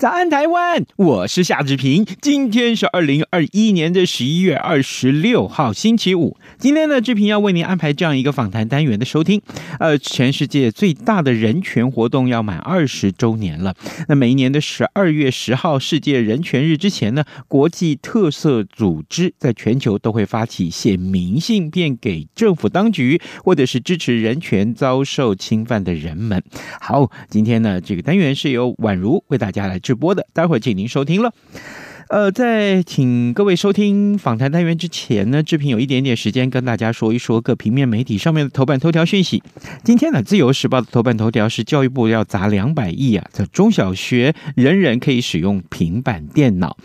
早安，台湾！我是夏志平。今天是二零二一年的十一月二十六号，星期五。今天呢，志平要为您安排这样一个访谈单元的收听。呃，全世界最大的人权活动要满二十周年了。那每一年的十二月十号，世界人权日之前呢，国际特色组织在全球都会发起写明信片给政府当局，或者是支持人权遭受侵犯的人们。好，今天呢，这个单元是由宛如为大家来。直播的，待会儿请您收听了。呃，在请各位收听访谈单元之前呢，志平有一点点时间跟大家说一说各平面媒体上面的头版头条讯息。今天呢，《自由时报》的头版头条是教育部要砸两百亿啊，在中小学人人可以使用平板电脑。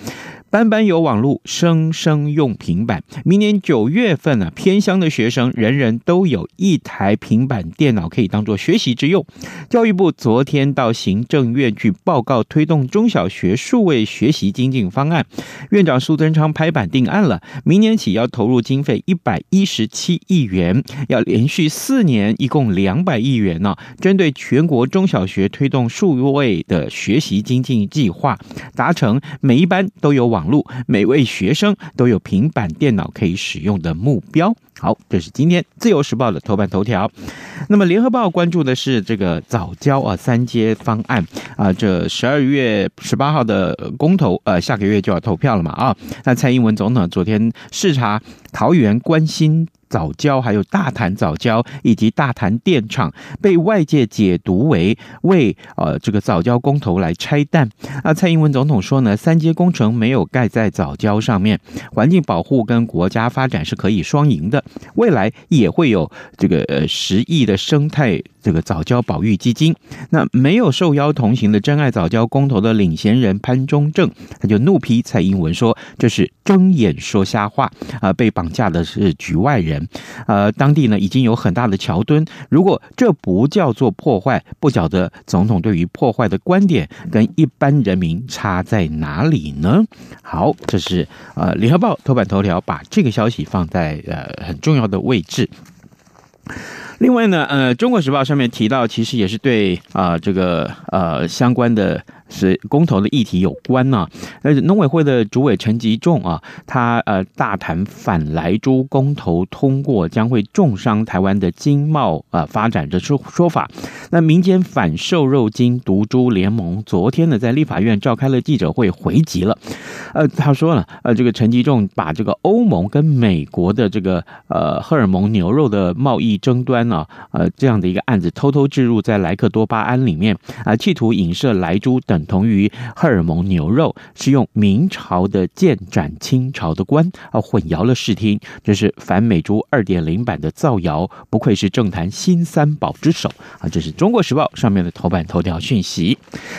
班班有网络，生生用平板。明年九月份、啊，偏乡的学生人人都有一台平板电脑可以当做学习之用。教育部昨天到行政院去报告推动中小学数位学习精进方案，院长苏贞昌拍板定案了，明年起要投入经费一百一十七亿元，要连续四年，一共两百亿元呢、针对全国中小学推动数位的学习精进计划，达成每一班都有网。络每位学生都有平板电脑可以使用的目标。好，这是今天《自由时报》的头版头条。那么，《联合报》关注的是这个早教啊三阶方案啊，这十二月十八号的公投，呃，下个月就要投票了嘛啊。那蔡英文总统昨天视察桃园关心。藻礁还有大潭藻礁以及大潭电厂被外界解读为为呃这个藻礁工头来拆弹那，蔡英文总统说呢，三阶工程没有盖在藻礁上面，环境保护跟国家发展是可以双赢的，未来也会有这个呃十亿的生态。这个早教保育基金，那没有受邀同行的珍爱早教公投的领衔人潘忠正，他就怒批蔡英文说：“这是睁眼说瞎话啊！被绑架的是局外人，呃，当地呢已经有很大的桥墩，如果这不叫做破坏，不晓得总统对于破坏的观点跟一般人民差在哪里呢？”好，这是呃联合报头版头条把这个消息放在呃很重要的位置。另外呢，呃，《中国时报》上面提到，其实也是对啊、呃，这个呃相关的。是公投的议题有关呢、啊，呃，农委会的主委陈吉仲啊，他呃大谈反莱猪公投通过将会重伤台湾的经贸啊、呃、发展的说说法。那民间反瘦肉精毒猪联盟昨天呢在立法院召开了记者会回击了，呃，他说了，呃，这个陈吉仲把这个欧盟跟美国的这个呃荷尔蒙牛肉的贸易争端呢、啊，呃这样的一个案子偷偷置入在莱克多巴胺里面啊，企图影射莱猪等。同于荷尔蒙牛肉，是用明朝的剑斩清朝的官啊，混淆了视听，这是反美猪二点零版的造谣，不愧是政坛新三宝之首啊！这是中国时报上面的头版头条讯息。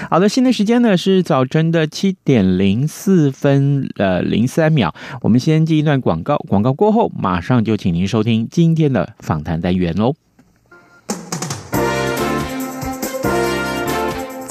好的，现在时间呢是早晨的七点零四分呃零三秒，我们先进一段广告，广告过后马上就请您收听今天的访谈单元喽。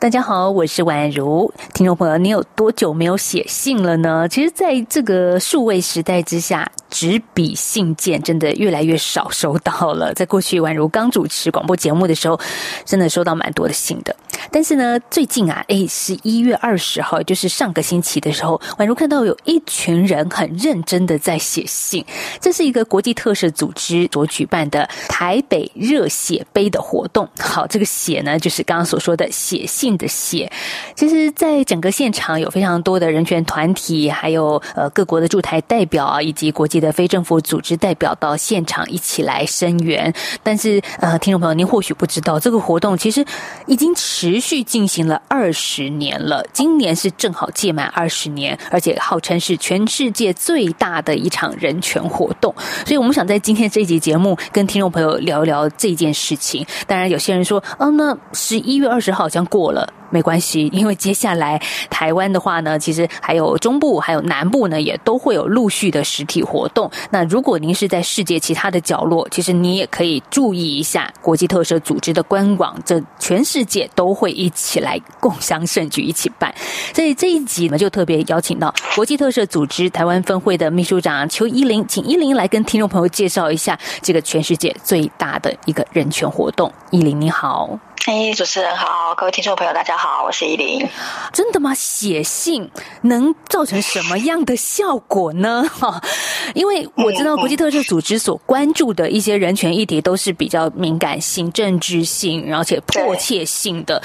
大家好，我是宛如。听众朋友，你有多久没有写信了呢？其实，在这个数位时代之下，纸笔信件真的越来越少收到了。在过去，宛如刚主持广播节目的时候，真的收到蛮多的信的。但是呢，最近啊，诶，十一月二十号，就是上个星期的时候，宛如看到有一群人很认真的在写信。这是一个国际特赦组织所举办的台北热血杯的活动。好，这个写呢，就是刚刚所说的写信。的写，其实，在整个现场有非常多的人权团体，还有呃各国的驻台代表啊，以及国际的非政府组织代表到现场一起来声援。但是呃，听众朋友，您或许不知道，这个活动其实已经持续进行了二十年了。今年是正好届满二十年，而且号称是全世界最大的一场人权活动。所以我们想在今天这一集节目跟听众朋友聊一聊这件事情。当然，有些人说，啊，那十一月二十号好像过了。没关系，因为接下来台湾的话呢，其实还有中部、还有南部呢，也都会有陆续的实体活动。那如果您是在世界其他的角落，其实你也可以注意一下国际特赦组织的官网，这全世界都会一起来共襄盛举，一起办。所以这一集呢，就特别邀请到国际特赦组织台湾分会的秘书长邱依林，请依林来跟听众朋友介绍一下这个全世界最大的一个人权活动。依林你好。嘿，主持人好，各位听众朋友，大家好，我是依林。真的吗？写信能造成什么样的效果呢？哈，因为我知道国际特赦组织所关注的一些人权议题都是比较敏感性、政治性，而且迫切性的。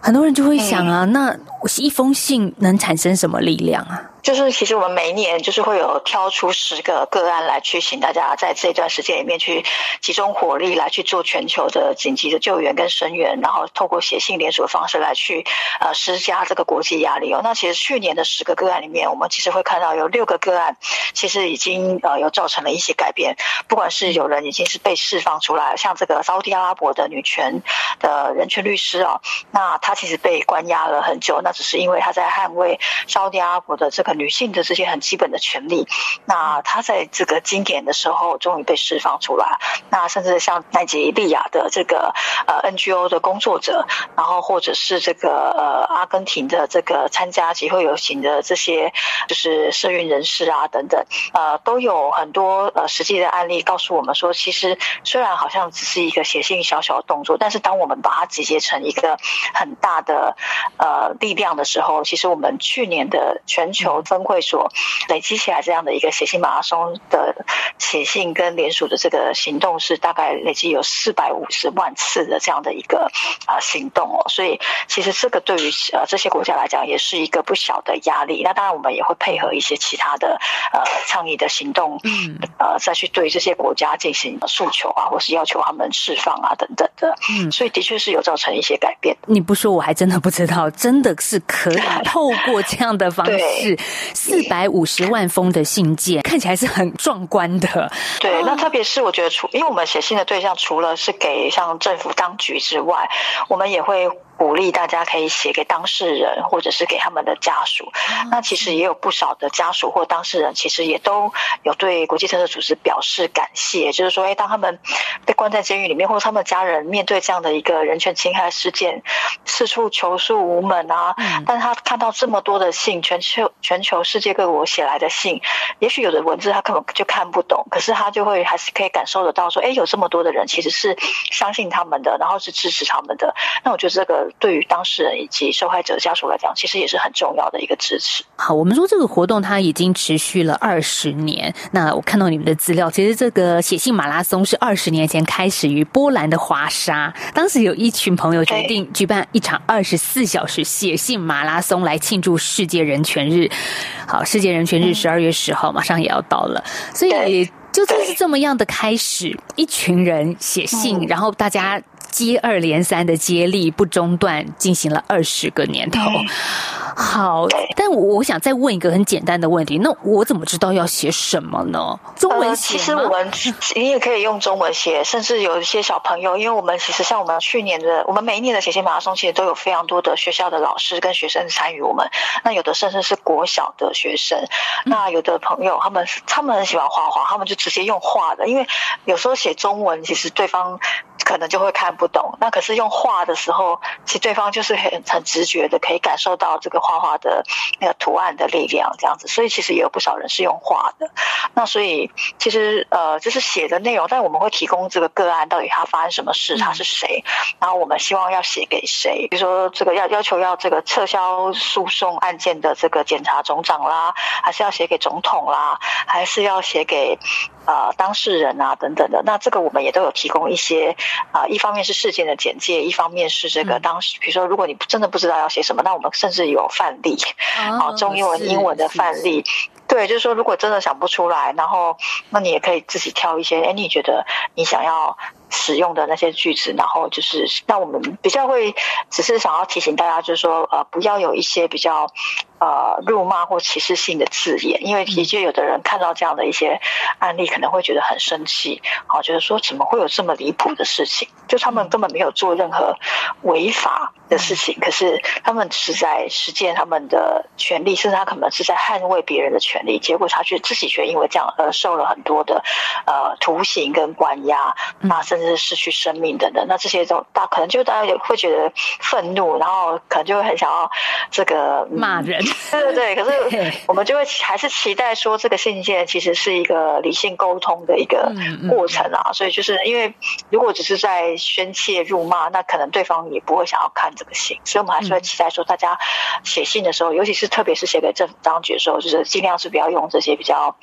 很多人就会想啊，那一封信能产生什么力量啊？就是其实我们每一年就是会有挑出十个个案来去请大家在这段时间里面去集中火力来去做全球的紧急的救援跟声援，然后透过写信联署的方式来去呃施加这个国际压力哦。那其实去年的十个个案里面，我们其实会看到有六个个案其实已经呃有造成了一些改变，不管是有人已经是被释放出来，像这个沙乌地阿拉伯的女权的人权律师啊，那他其实被关押了很久，那只是因为他在捍卫沙乌地阿拉伯的这个。女性的这些很基本的权利，那他在这个今年的时候终于被释放出来。那甚至像奈及利亚的这个呃 NGO 的工作者，然后或者是这个呃阿根廷的这个参加集会游行的这些就是社运人士啊等等，呃都有很多呃实际的案例告诉我们说，其实虽然好像只是一个写信小小的动作，但是当我们把它集结成一个很大的呃力量的时候，其实我们去年的全球。分会所累积起来这样的一个写信马拉松的写信跟联署的这个行动是大概累积有四百五十万次的这样的一个啊行动哦，所以其实这个对于呃这些国家来讲也是一个不小的压力。那当然我们也会配合一些其他的呃倡议的行动，嗯呃再去对这些国家进行诉求啊，或是要求他们释放啊等等的。嗯，所以的确是有造成一些改变。你不说我还真的不知道，真的是可以透过这样的方式。四百五十万封的信件，看起来是很壮观的。对，那特别是我觉得，除因为我们写信的对象，除了是给像政府当局之外，我们也会。鼓励大家可以写给当事人，或者是给他们的家属。那其实也有不少的家属或当事人，其实也都有对国际特赦组织表示感谢。就是说，哎，当他们被关在监狱里面，或者他们家人面对这样的一个人权侵害事件，四处求诉无门啊。但是他看到这么多的信，全球全球世界各国写来的信，也许有的文字他根本就看不懂，可是他就会还是可以感受得到，说，哎，有这么多的人其实是相信他们的，然后是支持他们的。那我觉得这个。对于当事人以及受害者家属来讲，其实也是很重要的一个支持。好，我们说这个活动它已经持续了二十年。那我看到你们的资料，其实这个写信马拉松是二十年前开始于波兰的华沙，当时有一群朋友决定举办一场二十四小时写信马拉松来庆祝世界人权日。好，世界人权日十二月十号马上也要到了，所以就就是这么样的开始，一群人写信，然后大家。接二连三的接力不中断进行了二十个年头。嗯好，但我想再问一个很简单的问题，那我怎么知道要写什么呢？中文写、呃、其实我们你也可以用中文写，甚至有一些小朋友，因为我们其实像我们去年的，我们每一年的写信马拉松，其实都有非常多的学校的老师跟学生参与我们。那有的甚至是国小的学生，那有的朋友他们他们很喜欢画画，他们就直接用画的，因为有时候写中文，其实对方可能就会看不懂。那可是用画的时候，其实对方就是很很直觉的可以感受到这个。画画的那个图案的力量，这样子，所以其实也有不少人是用画的。那所以其实呃，就是写的内容，但我们会提供这个个案到底他发生什么事，他是谁，然后我们希望要写给谁，比如说这个要要求要这个撤销诉讼案件的这个检察总长啦，还是要写给总统啦，还是要写给。呃，当事人啊，等等的，那这个我们也都有提供一些啊、呃，一方面是事件的简介，一方面是这个当时，比如说，如果你真的不知道要写什么，那我们甚至有范例，啊、哦，中英文、英文的范例，对，就是说，如果真的想不出来，然后那你也可以自己挑一些，哎，你觉得你想要使用的那些句子，然后就是，那我们比较会，只是想要提醒大家，就是说，呃，不要有一些比较。呃，辱骂或歧视性的字眼，因为的确有的人看到这样的一些案例，可能会觉得很生气，好，觉得说怎么会有这么离谱的事情？就他们根本没有做任何违法的事情，可是他们是在实践他们的权利，甚至他可能是在捍卫别人的权利，结果他却自己却因为这样而受了很多的呃徒刑跟关押，那甚至是失去生命等等。那这些都大可能就大家也会觉得愤怒，然后可能就会很想要这个骂人。对对对，可是 我们就会还是期待说，这个信件其实是一个理性沟通的一个过程啊。所以就是因为如果只是在宣泄辱骂，那可能对方也不会想要看这个信。所以我们还是会期待说，大家写信的时候，尤其是特别是写给政府当局的时候，就是尽量是不要用这些比较。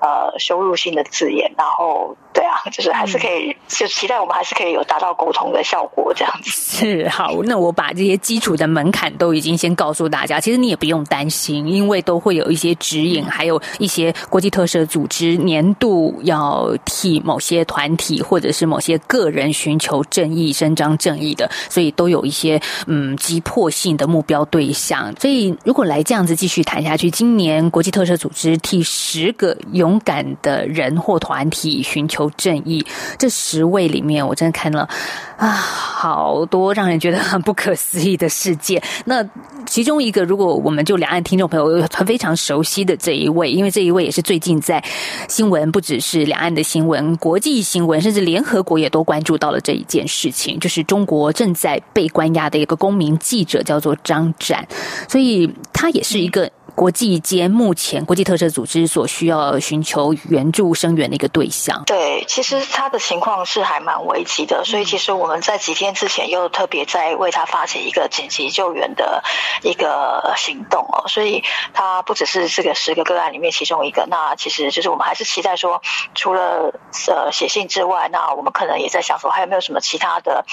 呃，羞辱性的字眼，然后对啊，就是还是可以，嗯、就期待我们还是可以有达到沟通的效果，这样子。是好，那我把这些基础的门槛都已经先告诉大家，其实你也不用担心，因为都会有一些指引，还有一些国际特赦组织年度要替某些团体或者是某些个人寻求正义、伸张正义的，所以都有一些嗯急迫性的目标对象。所以如果来这样子继续谈下去，今年国际特赦组织替十个勇敢的人或团体寻求正义，这十位里面，我真的看了啊，好多让人觉得很不可思议的事件。那其中一个，如果我们就两岸听众朋友非常熟悉的这一位，因为这一位也是最近在新闻，不只是两岸的新闻，国际新闻，甚至联合国也都关注到了这一件事情，就是中国正在被关押的一个公民记者，叫做张展，所以他也是一个。国际间目前国际特赦组织所需要寻求援助声援的一个对象。对，其实他的情况是还蛮危急的，所以其实我们在几天之前又特别在为他发起一个紧急救援的一个行动哦。所以他不只是这个十个个案里面其中一个，那其实就是我们还是期待说，除了呃写信之外，那我们可能也在想说，还有没有什么其他的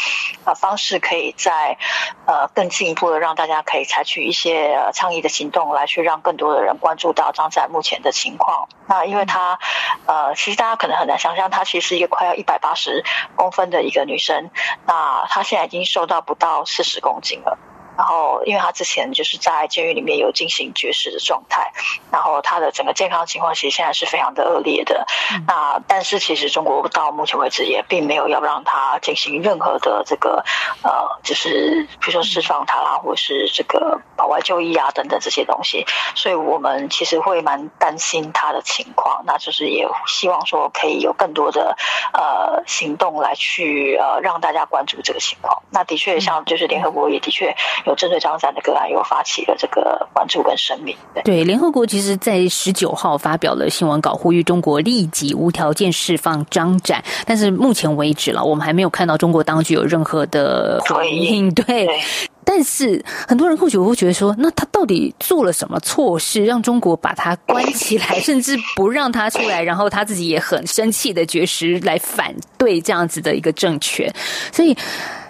呃方式，可以在呃更进一步的让大家可以采取一些倡议的行动来去让。让更多的人关注到张仔目前的情况。那因为她，呃，其实大家可能很难想象，她其实是一个快要一百八十公分的一个女生。那她现在已经瘦到不到四十公斤了。然后，因为他之前就是在监狱里面有进行绝食的状态，然后他的整个健康情况其实现在是非常的恶劣的。嗯、那但是其实中国到目前为止也并没有要让他进行任何的这个呃，就是比如说释放他啦，或是这个保外就医啊等等这些东西。所以我们其实会蛮担心他的情况，那就是也希望说可以有更多的呃行动来去呃让大家关注这个情况。那的确像就是联合国也的确。有针对张三的个案，又发起了这个关注跟声明。对，对，联合国其实，在十九号发表了新闻稿，呼吁中国立即无条件释放张展。但是目前为止了，我们还没有看到中国当局有任何的回应。对，对，但是很多人或许会觉得说，那他到底做了什么错事，让中国把他关起来，甚至不让他出来？然后他自己也很生气的绝食来反对这样子的一个政权。所以，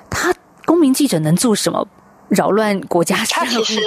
他公民记者能做什么？扰乱国家社会秩序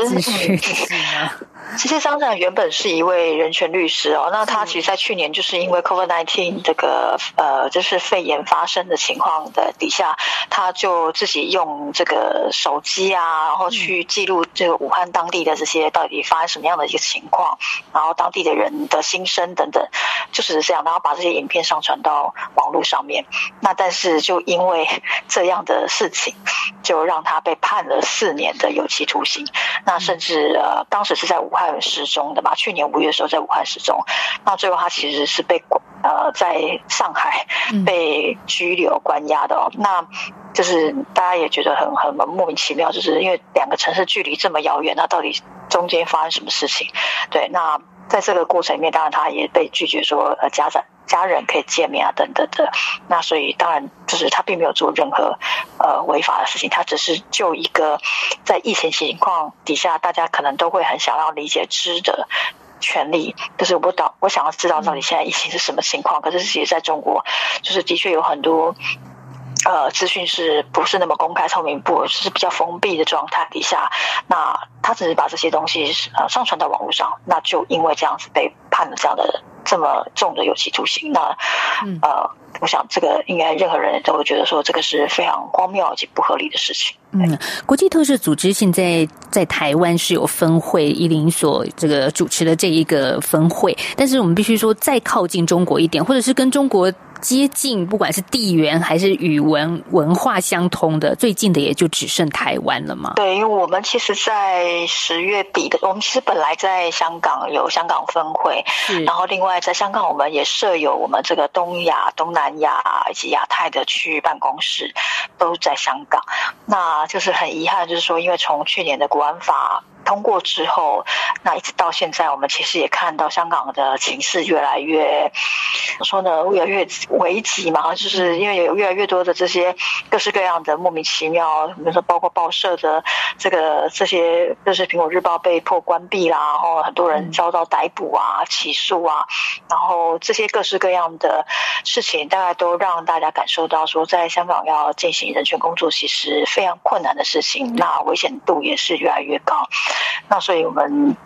呢？这些伤者原本是一位人权律师哦，那他其实，在去年就是因为 COVID-19 这个呃，就是肺炎发生的情况的底下，他就自己用这个手机啊，然后去记录这个武汉当地的这些到底发生什么样的一个情况，然后当地的人的心声等等，就是这样，然后把这些影片上传到网络上面。那但是就因为 这样的事情，就让他被判了四年的有期徒刑。那甚至呃，当时是在武汉失踪的嘛，去年五月的时候在武汉失踪。那最后他其实是被呃在上海被拘留关押的哦。那就是大家也觉得很很莫名其妙，就是因为两个城市距离这么遥远，那到底中间发生什么事情？对，那在这个过程里面，当然他也被拒绝说呃家长。家人可以见面啊，等等的。那所以当然就是他并没有做任何呃违法的事情，他只是就一个在疫情情况底下，大家可能都会很想要理解知的权利。就是我导我想要知道到底现在疫情是什么情况。可是其实在中国，就是的确有很多呃资讯是不是那么公开透明，不是比较封闭的状态底下，那他只是把这些东西呃上传到网络上，那就因为这样子被判了这样的。这么重的有期徒刑，那呃，我想这个应该任何人都会觉得说，这个是非常荒谬以及不合理的事情。嗯，国际特赦组织现在在台湾是有分会，依林所这个主持的这一个分会，但是我们必须说再靠近中国一点，或者是跟中国。接近，不管是地缘还是语文文化相通的，最近的也就只剩台湾了嘛。对，因为我们其实，在十月底的，我们其实本来在香港有香港分会，然后另外在香港我们也设有我们这个东亚、东南亚以及亚太的区域办公室，都在香港。那就是很遗憾，就是说，因为从去年的国安法。通过之后，那一直到现在，我们其实也看到香港的情势越来越，怎么说呢？越来越危急嘛，就是因为有越来越多的这些各式各样的莫名其妙，比如说包括报社的这个这些，就是苹果日报被迫关闭啦，然后很多人遭到逮捕啊、起诉啊，然后这些各式各样的事情，大概都让大家感受到说，在香港要进行人权工作，其实非常困难的事情，那危险度也是越来越高。那所以我们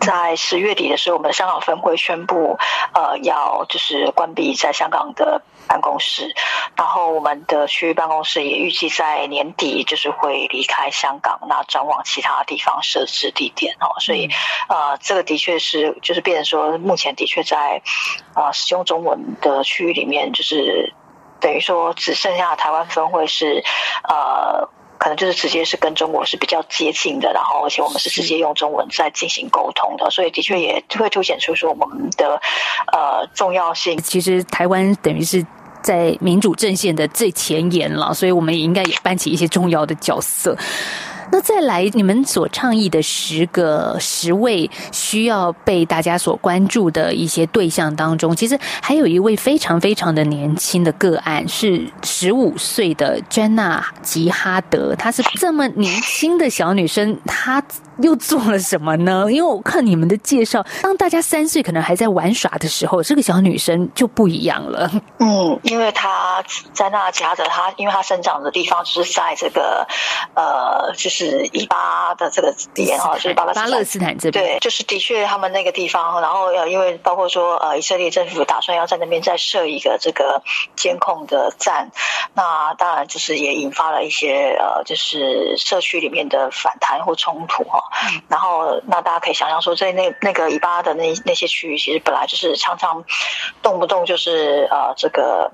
在十月底的时候，我们的香港分会宣布，呃，要就是关闭在香港的办公室，然后我们的区域办公室也预计在年底就是会离开香港，那转往其他地方设置地点哦。所以，呃，这个的确是就是变成说，目前的确在呃使用中文的区域里面，就是等于说只剩下台湾分会是呃。可能就是直接是跟中国是比较接近的，然后而且我们是直接用中文在进行沟通的，所以的确也会凸显出说我们的呃重要性。其实台湾等于是在民主阵线的最前沿了，所以我们也应该也扮起一些重要的角色。那再来，你们所倡议的十个十位需要被大家所关注的一些对象当中，其实还有一位非常非常的年轻的个案，是十五岁的詹娜吉哈德。她是这么年轻的小女生，她又做了什么呢？因为我看你们的介绍，当大家三岁可能还在玩耍的时候，这个小女生就不一样了。嗯，因为她在那夹着，她因为她生长的地方就是在这个呃，就是。是以巴的这个点哈，就是巴勒巴勒斯坦这边，对，就是的确他们那个地方，然后呃，因为包括说呃，以色列政府打算要在那边再设一个这个监控的站，那当然就是也引发了一些呃，就是社区里面的反弹或冲突哈。然后那大家可以想象说，在那那个以巴的那那些区域，其实本来就是常常动不动就是呃这个。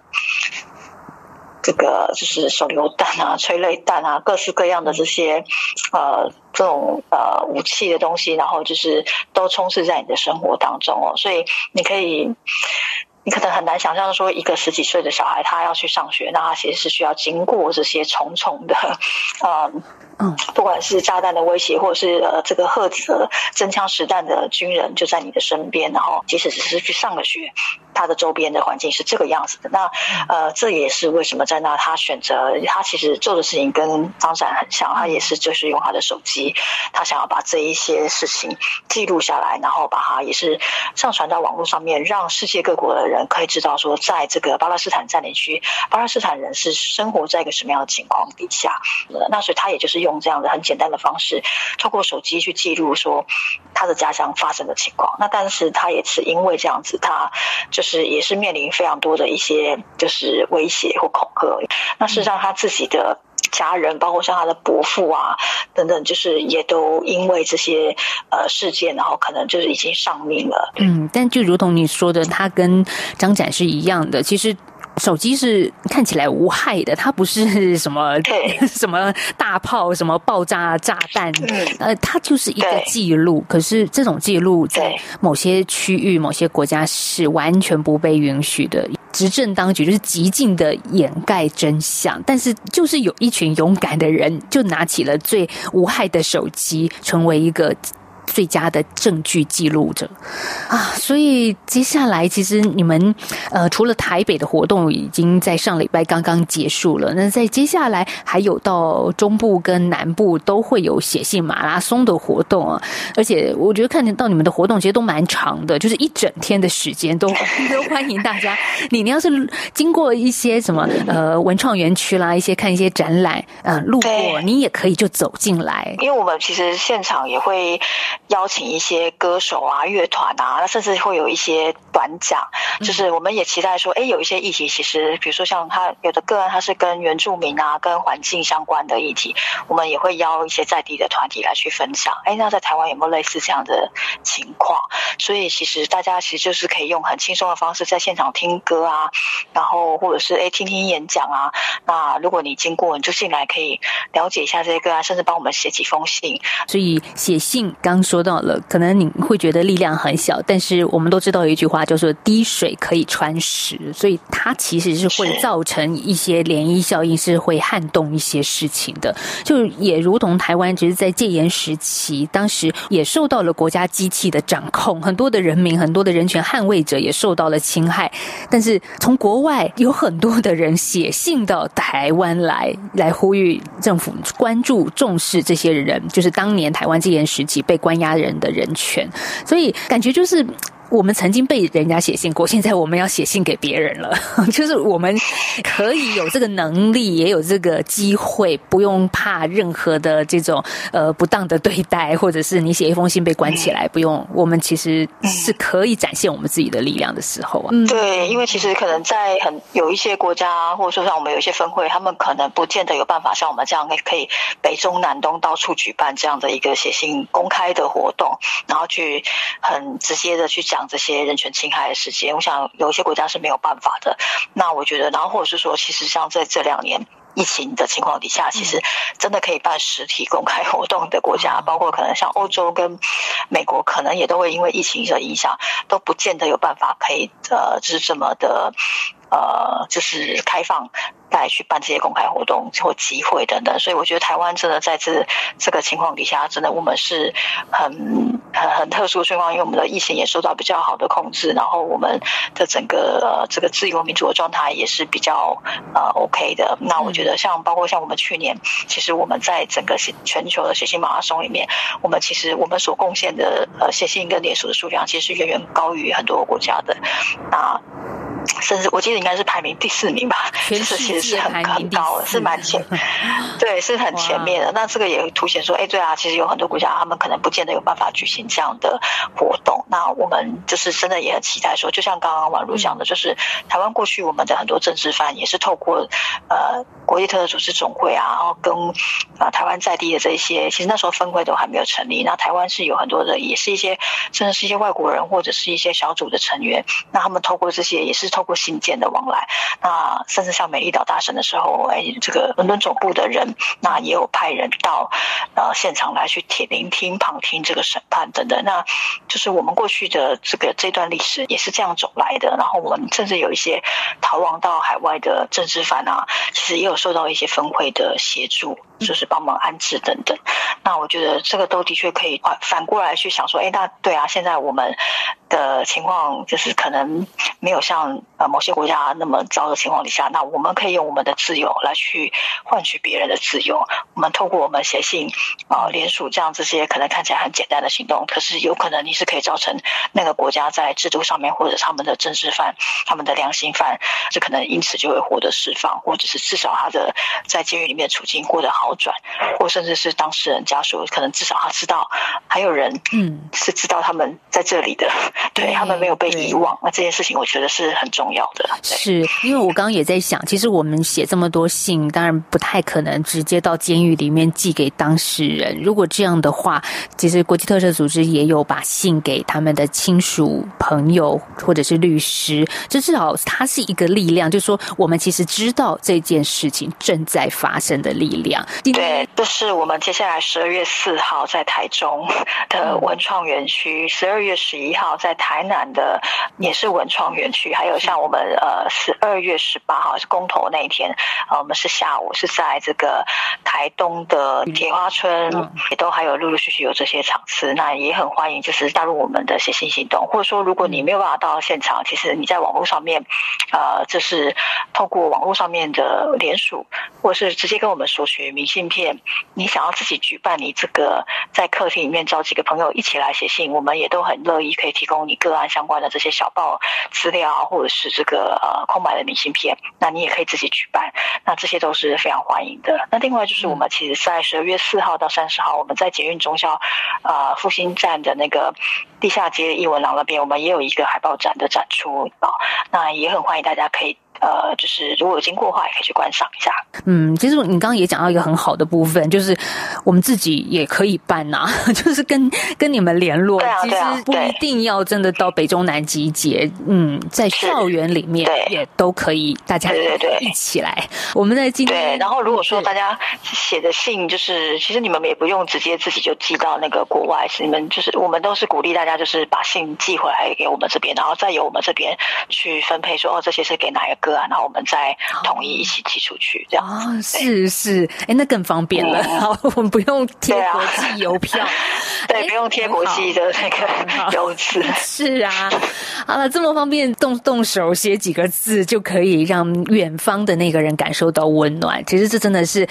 这个就是手榴弹啊、催泪弹啊，各式各样的这些呃这种呃武器的东西，然后就是都充斥在你的生活当中哦，所以你可以。你可能很难想象说，一个十几岁的小孩他要去上学，那他其实是需要经过这些重重的，嗯嗯，不管是炸弹的威胁，或者是呃这个赫子真枪实弹的军人就在你的身边，然后即使只是去上个学，他的周边的环境是这个样子的。那呃，这也是为什么在那他选择他其实做的事情跟张展很像，他也是就是用他的手机，他想要把这一些事情记录下来，然后把它也是上传到网络上面，让世界各国的人可以知道说，在这个巴勒斯坦占领区，巴勒斯坦人是生活在一个什么样的情况底下。那所以他也就是用用这样的很简单的方式，透过手机去记录说他的家乡发生的情况。那但是他也是因为这样子，他就是也是面临非常多的一些就是威胁或恐吓。那事实上他自己的家人，包括像他的伯父啊等等，就是也都因为这些呃事件，然后可能就是已经丧命了。嗯，但就如同你说的，他跟张展是一样的，其实。手机是看起来无害的，它不是 什么 什么大炮、什么爆炸炸弹，呃，它就是一个记录。可是这种记录在某些区域、某些国家是完全不被允许的。执政当局就是极尽的掩盖真相，但是就是有一群勇敢的人，就拿起了最无害的手机，成为一个。最佳的证据记录者啊，所以接下来其实你们呃，除了台北的活动已经在上礼拜刚刚结束了，那在接下来还有到中部跟南部都会有写信马拉松的活动啊，而且我觉得看得到你们的活动其实都蛮长的，就是一整天的时间都都欢迎大家。你你要是经过一些什么呃文创园区啦，一些看一些展览呃路过，你也可以就走进来，因为我们其实现场也会。邀请一些歌手啊、乐团啊，那甚至会有一些短讲，就是我们也期待说，哎，有一些议题，其实比如说像他有的个案，他是跟原住民啊、跟环境相关的议题，我们也会邀一些在地的团体来去分享。哎，那在台湾有没有类似这样的情况？所以其实大家其实就是可以用很轻松的方式在现场听歌啊，然后或者是哎听听演讲啊。那如果你经过，你就进来可以了解一下这些个案，甚至帮我们写几封信。所以写信刚说。到了，可能你会觉得力量很小，但是我们都知道有一句话叫做“滴水可以穿石”，所以它其实是会造成一些涟漪效应，是会撼动一些事情的。就也如同台湾，其实，在戒严时期，当时也受到了国家机器的掌控，很多的人民、很多的人权捍卫者也受到了侵害。但是从国外有很多的人写信到台湾来，来呼吁政府关注、重视这些人，就是当年台湾戒严时期被关押。人的人权，所以感觉就是。我们曾经被人家写信过，现在我们要写信给别人了。就是我们可以有这个能力，也有这个机会，不用怕任何的这种呃不当的对待，或者是你写一封信被关起来，不用。我们其实是可以展现我们自己的力量的时候啊。对，因为其实可能在很有一些国家，或者说像我们有一些分会，他们可能不见得有办法像我们这样可以北中南东到处举办这样的一个写信公开的活动，然后去很直接的去讲。讲这些人权侵害的事情，我想有一些国家是没有办法的。那我觉得，然后或者是说，其实像在这两年疫情的情况底下，其实真的可以办实体公开活动的国家，包括可能像欧洲跟美国，可能也都会因为疫情的影响，都不见得有办法可以呃，就是这么的呃，就是开放。来去办这些公开活动或集会等等，所以我觉得台湾真的在这这个情况底下，真的我们是很很很特殊的情况，因为我们的疫情也受到比较好的控制，然后我们的整个呃这个自由民主的状态也是比较呃 OK 的。那我觉得像包括像我们去年，其实我们在整个全球的写信马拉松里面，我们其实我们所贡献的呃写信跟连署的数量，其实是远远高于很多国家的。那甚至我记得应该是排名第四名吧，就是其实是很很高的，是蛮前，对，是很前面的。那这个也凸显说，哎，对啊，其实有很多国家他们可能不见得有办法举行这样的活动。那我们就是真的也很期待说，就像刚刚宛如讲的，就是台湾过去我们的很多政治犯也是透过呃国际特赦组织总会啊，然后跟啊台湾在地的这一些，其实那时候分会都还没有成立。那台湾是有很多的，也是一些甚至是一些外国人或者是一些小组的成员。那他们透过这些也是。透过信件的往来，那甚至像美丽岛大审的时候，哎，这个伦敦总部的人，那也有派人到呃现场来去听聆听、旁听这个审判等等。那就是我们过去的这个这段历史也是这样走来的。然后我们甚至有一些逃亡到海外的政治犯啊，其实也有受到一些分会的协助，就是帮忙安置等等。那我觉得这个都的确可以反过来去想说，哎，那对啊，现在我们的情况，就是可能没有像呃某些国家那么糟的情况底下，那我们可以用我们的自由来去换取别人的自由。我们透过我们写信啊、呃、联署这样这些可能看起来很简单的行动，可是有可能你是可以造成那个国家在制度上面或者他们的政治犯、他们的良心犯，这可能因此就会获得释放，或者是至少他的在监狱里面处境获得好转，或甚至是当事人家属可能至少他知道还有人嗯是知道他们在这里的。嗯对他们没有被遗忘，那这件事情我觉得是很重要的。是因为我刚刚也在想，其实我们写这么多信，当然不太可能直接到监狱里面寄给当事人。如果这样的话，其实国际特赦组织也有把信给他们的亲属、朋友或者是律师，这至少它是一个力量，就是说我们其实知道这件事情正在发生的力量。对，这是我们接下来十二月四号在台中的文创园区，十二月十一号在。台南的也是文创园区，还有像我们呃十二月十八号是公投那一天，呃我们是下午是在这个台东的铁花村，也都还有陆陆续续有这些场次，那也很欢迎就是加入我们的写信行动，或者说如果你没有办法到现场，其实你在网络上面，呃就是透过网络上面的联署，或者是直接跟我们索取明信片，你想要自己举办你这个在客厅里面找几个朋友一起来写信，我们也都很乐意可以提供。你个案相关的这些小报资料，或者是这个呃空白的明信片，那你也可以自己举办，那这些都是非常欢迎的。那另外就是我们其实，在十二月四号到三十号，我们在捷运中校呃复兴站的那个地下街艺文廊那边，我们也有一个海报展的展出啊，那也很欢迎大家可以。呃，就是如果有经过的话，也可以去观赏一下。嗯，其实你刚刚也讲到一个很好的部分，就是我们自己也可以办呐、啊，就是跟跟你们联络。对其实不一定要真的到北中南集结，嗯，在校园里面也都可以，大家对对对一起来。我们在今天对，然后如果说大家写的信，就是其实你们也不用直接自己就寄到那个国外，是你们就是我们都是鼓励大家就是把信寄回来给我们这边，然后再由我们这边去分配说，说哦这些是给哪一个。啊，那我们再统一一起寄出去，这样。啊，是是，哎，那更方便了，好，我们不用贴国际邮票，对，不用贴国际的那个邮资，是啊，好了，这么方便，动动手写几个字就可以让远方的那个人感受到温暖。其实这真的是，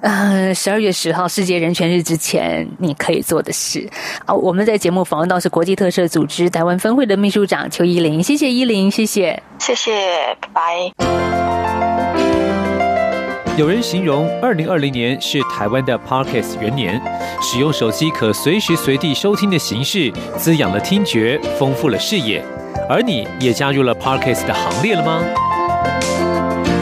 呃，十二月十号世界人权日之前你可以做的事啊。我们在节目访问到是国际特赦组织台湾分会的秘书长邱依林，谢谢依林，谢谢，谢谢，拜拜。有人形容二零二零年是台湾的 Podcast 元年，使用手机可随时随地收听的形式，滋养了听觉，丰富了视野。而你也加入了 Podcast 的行列了吗？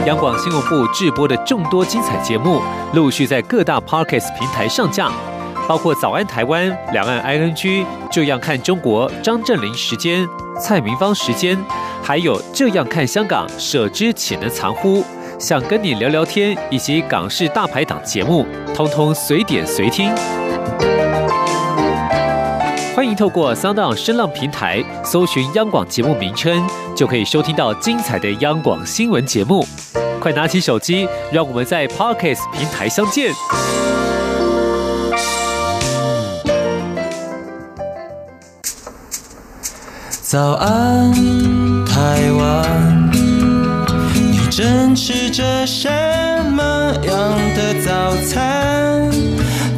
央广新闻部制播的众多精彩节目，陆续在各大 Podcast 平台上架，包括《早安台湾》、《两岸 ING》、《这样看中国》、张振霖时间、蔡明芳时间。还有这样看香港，舍之岂能藏乎？想跟你聊聊天，以及港式大排档节目，通通随点随听。欢迎透过 SoundOn 声浪平台搜寻央广节目名称，就可以收听到精彩的央广新闻节目。快拿起手机，让我们在 Podcast 平台相见。早安，台湾，你正吃着什么样的早餐？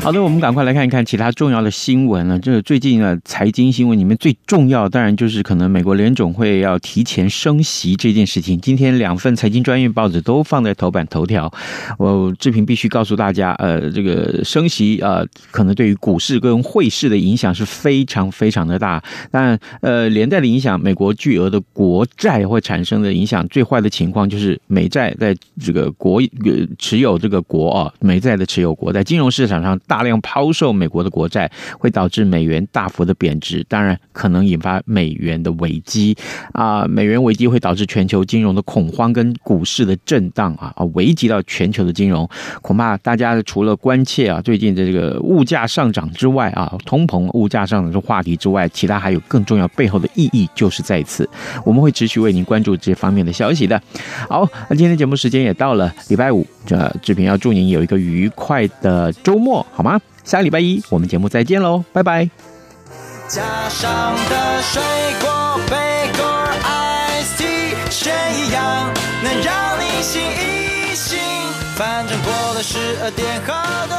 好的，我们赶快来看一看其他重要的新闻了。这个最近呢，财经新闻里面最重要，当然就是可能美国联总会要提前升息这件事情。今天两份财经专业报纸都放在头版头条。我志平必须告诉大家，呃，这个升息啊，呃，可能对于股市跟汇市的影响是非常非常的大。但呃，连带的影响，美国巨额的国债会产生的影响，最坏的情况就是美债在这个国持有这个国啊，美债的持有。国在金融市场上大量抛售美国的国债，会导致美元大幅的贬值，当然可能引发美元的危机啊。美元危机会导致全球金融的恐慌跟股市的震荡啊啊，危及到全球的金融。恐怕大家除了关切啊最近的这个物价上涨之外啊，通膨物价上涨的话题之外，其他还有更重要背后的意义，就是在此，我们会持续为您关注这方面的消息的。好，那今天节目时间也到了，礼拜五，这志平要祝您有一个愉快的周末，好吗？下礼拜一我们节目再见喽，拜拜。加上的水果杯果 Ice Tea 选一样能让你醒一醒，反正过了十二点后的